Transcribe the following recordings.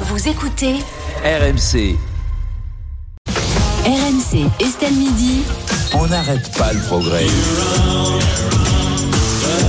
Vous écoutez RMC, RMC Estelle Midi. on n'arrête pas le progrès.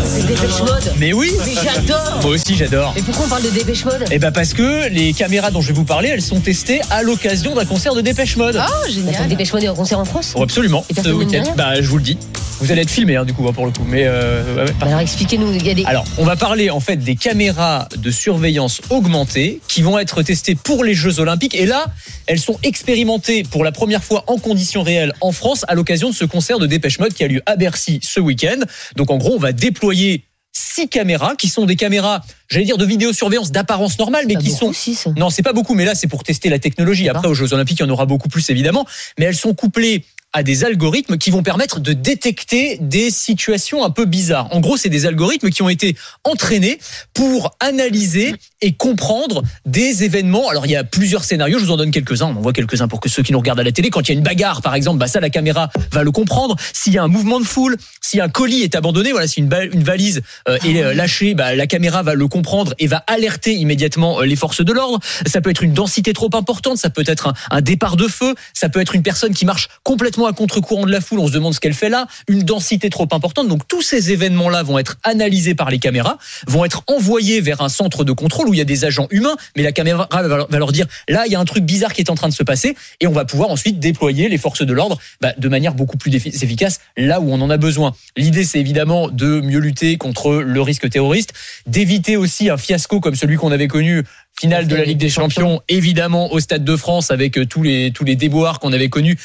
C'est Dépêche Mode. Mais oui Mais j'adore. Moi aussi j'adore Et pourquoi on parle de Dépêche Mode Eh ben parce que les caméras dont je vais vous parler, elles sont testées à l'occasion d'un concert de Dépêche Mode. Oh, génial. Dépêche Mode est en concert en France Oh, absolument, Et ce week-end. Bah je vous le dis. Vous allez être filmé hein, du coup hein, pour le coup. Mais euh. Bah Alors expliquez-nous. Des. Alors, on va parler en fait des caméras de surveillance augmentées qui vont être testées pour les Jeux Olympiques. Et là, elles sont expérimentées pour la première fois en conditions réelles en France à l'occasion de ce concert de Dépêche Mode qui a lieu à Bercy ce week-end. Donc en gros, on va déployer six caméras qui sont des caméras, j'allais dire de vidéosurveillance d'apparence normale, mais qui sont non, c'est pas beaucoup, mais là, c'est pour tester la technologie. Après, aux Jeux Olympiques, il y en aura beaucoup plus, évidemment. Mais elles sont couplées à des algorithmes qui vont permettre de détecter des situations un peu bizarres. En gros, c'est des algorithmes qui ont été entraînés pour analyser et comprendre des événements. Alors, il y a plusieurs scénarios, je vous en donne quelques-uns, on en voit quelques-uns pour que ceux qui nous regardent à la télé, quand il y a une bagarre, par exemple, bah ça, la caméra va le comprendre. S'il y a un mouvement de foule, si un colis est abandonné, voilà, si une, valise euh, est euh, lâchée, bah, la caméra va le comprendre et va alerter immédiatement euh, les forces de l'ordre. Ça peut être une densité trop importante, ça peut être un, un départ de feu, ça peut être une personne qui marche complètement à contre-courant de la foule, on se demande ce qu'elle fait là, une densité trop importante. Donc tous ces événements-là vont être analysés par les caméras, vont être envoyés vers un centre de contrôle où il y a des agents humains, mais la caméra va leur- dire là, il y a un truc bizarre qui est en train de se passer et on va pouvoir ensuite déployer les forces de l'ordre bah, de manière beaucoup plus effi- efficace là où on en a besoin. L'idée, c'est évidemment de mieux lutter contre le risque terroriste, d'éviter aussi un fiasco comme celui qu'on avait connu finale de la Ligue des Champions, évidemment au Stade de France avec euh, tous les tous les déboires qu'on avait connus.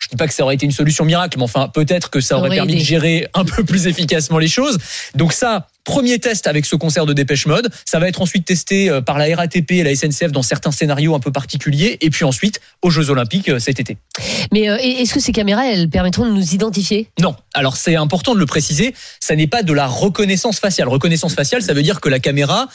Je dis pas que ça aurait été une solution miracle, mais enfin peut-être que ça aurait aurait permis aidé. de gérer un peu plus efficacement les choses. Donc ça, premier test avec ce concert de Dépêche Mode. Ça va être ensuite testé euh, par la RATP et la SNCF dans certains scénarios un peu particuliers, et puis ensuite aux Jeux Olympiques euh, cet été. Mais euh, est-ce que ces caméras, elles permettront de nous identifier? Non. Alors c'est important de le préciser, ça n'est pas de la reconnaissance faciale. Reconnaissance faciale, ça veut dire que la caméra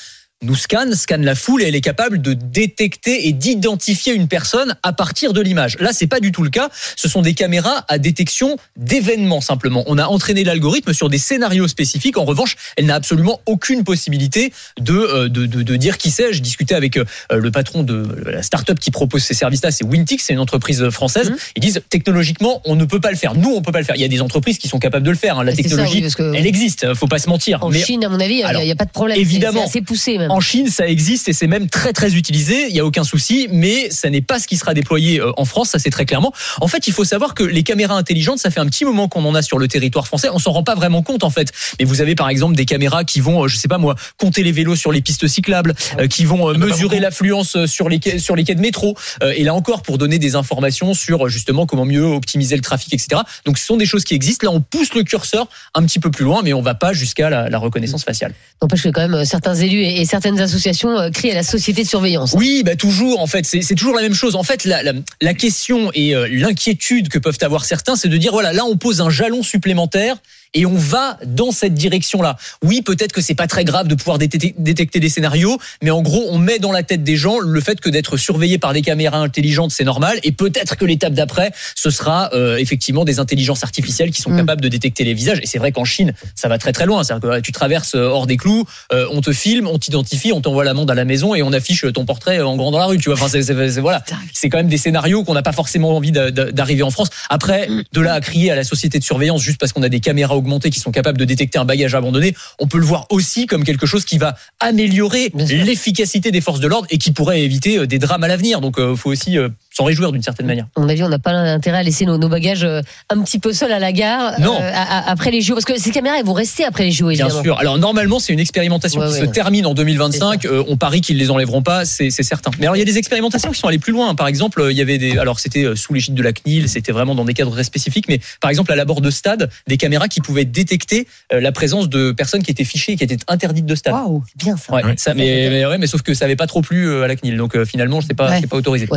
nous scanne, scanne la foule et elle est capable de détecter et d'identifier une personne à partir de l'image. Là, c'est pas du tout le cas. Ce sont des caméras à détection d'événements simplement. On a entraîné l'algorithme sur des scénarios spécifiques. En revanche, elle n'a absolument aucune possibilité de, euh, de, de, de dire qui c'est. Je discutais avec euh, le patron de la start-up qui propose ces services-là, c'est Wintix, c'est une entreprise française. Mhm. Ils disent technologiquement, on ne peut pas le faire. Nous, on peut pas le faire. Il y a des entreprises qui sont capables de le faire. hein. La ça, technologie, oui, parce que elle existe. Faut pas se mentir. en Mais Chine, à mon avis, il n'y a, pas de problème. Évidemment. C'est poussé même. En Chine, ça existe et c'est même très très utilisé. Il y a aucun souci, mais ça n'est pas ce qui sera déployé euh, en France. Ça c'est très clairement. En fait, il faut savoir que les caméras intelligentes, ça fait un petit moment qu'on en a sur le territoire français. On s'en rend pas vraiment compte en fait. Mais vous avez par exemple des caméras qui vont, euh, je sais pas moi, compter les vélos sur les pistes cyclables, euh, qui vont euh, mesurer l'affluence sur les quais, sur les quais de métro. Et là encore, pour donner des informations sur justement comment mieux optimiser le trafic, etc. Donc ce sont des choses qui existent. Là, on pousse le curseur un petit peu plus loin, mais on va pas jusqu'à la, la reconnaissance faciale. N'empêche que quand même certains élus et, et certaines associations euh, crient à la société de surveillance. Oui, bah toujours. En fait, c'est toujours la même chose. En fait, la question et euh, l'inquiétude que peuvent avoir certains, c'est de dire voilà, là, on pose un jalon supplémentaire et on va dans cette direction-là. Oui, peut-être que c'est pas très grave de pouvoir détecter, des scénarios, mais en gros, on met dans la tête des gens le fait que d'être surveillé par des caméras intelligentes, c'est normal, et peut-être que l'étape d'après, ce sera euh, effectivement des intelligences artificielles qui sont Mm. capables de détecter les visages. Et c'est vrai qu'en Chine, ça va très très loin. C'est-à-dire que voilà, tu traverses euh, hors des clous, euh, on te filme, on t'identifie, on t'envoie l'amende à la maison et on affiche ton portrait en grand dans la rue. Tu vois, enfin, c'est, c'est- c'est- voilà c'est quand même des scénarios qu'on n'a pas forcément envie d'a- d'a- d'arriver en France. Après, de là à crier à la société de surveillance juste parce qu'on a des caméras qui sont capables de détecter un bagage abandonné, on peut le voir aussi comme quelque chose qui va améliorer l'efficacité des forces de l'ordre et qui pourrait éviter euh, des drames à l'avenir. Donc, il faut aussi euh, s'en réjouir d'une certaine manière. À mon avis, on n'a pas intérêt à laisser nos, nos bagages euh, un petit peu seuls à la gare Non. euh, à- à- après les JO. Parce que ces caméras, elles vont rester après les JO, Bien évidemment. sûr. Alors normalement, c'est une expérimentation Ouais, qui ouais. se termine en 2025. Euh, on parie qu'ils les enlèveront pas, c'est certain. Mais alors il y a des expérimentations qui sont allées plus loin. Par exemple, il y avait des, alors c'était sous l'égide de la CNIL, c'était vraiment dans des cadres très spécifiques. Mais par exemple, à l'abord de stade, des caméras qui pouvaient détecter la présence de personnes qui étaient fichées et qui étaient interdites de stade. Waouh, c'est bien ça. Ouais, ça, mais, mais, ouais, mais sauf que ça avait pas trop plu à la CNIL. Donc euh, finalement, c'est pas, Ouais. c'est pas autorisé.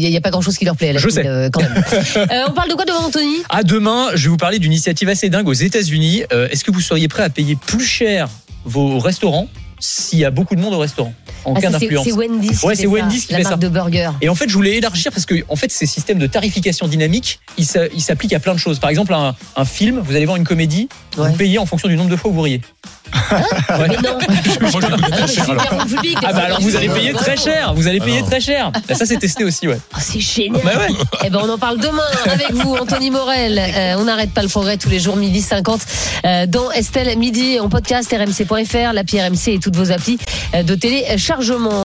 N'y a, pas grand chose qui leur plaît à la Je sais. euh, quand même. Euh, on parle de quoi devant Anthony? À demain, je vais vous parler d'une initiative assez dingue aux États-Unis. Euh, Est-ce que vous seriez prêt à payer plus cher vos restaurants s'il y a beaucoup de monde au restaurant en Ah, cas ça, c'est d'influence c'est Wendy's. qui Ouais, fait c'est ça, Wendy's qui la fait marque ça. de burger. Et en fait, je voulais élargir parce que en fait, ces systèmes de tarification dynamique, ils s'a- ils s'appliquent à plein de choses. Par exemple, un, un film, vous allez voir une comédie, Ouais. vous payez en fonction du nombre de fois où vous riez. Mais non. Moi, Ah cher, alors. public. Ah bah alors vous allez payer très cher, vous allez payer très cher. Ça c'est testé aussi ouais. Ah, c'est génial. Bah ouais. Eh ben, on en parle demain avec vous, Anthony Morel. Euh, on n'arrête pas le progrès tous les jours, midi 50, euh, dans Estelle Midi, en podcast rmc.fr, l'appli RMC et toutes vos applis euh, de téléchargement.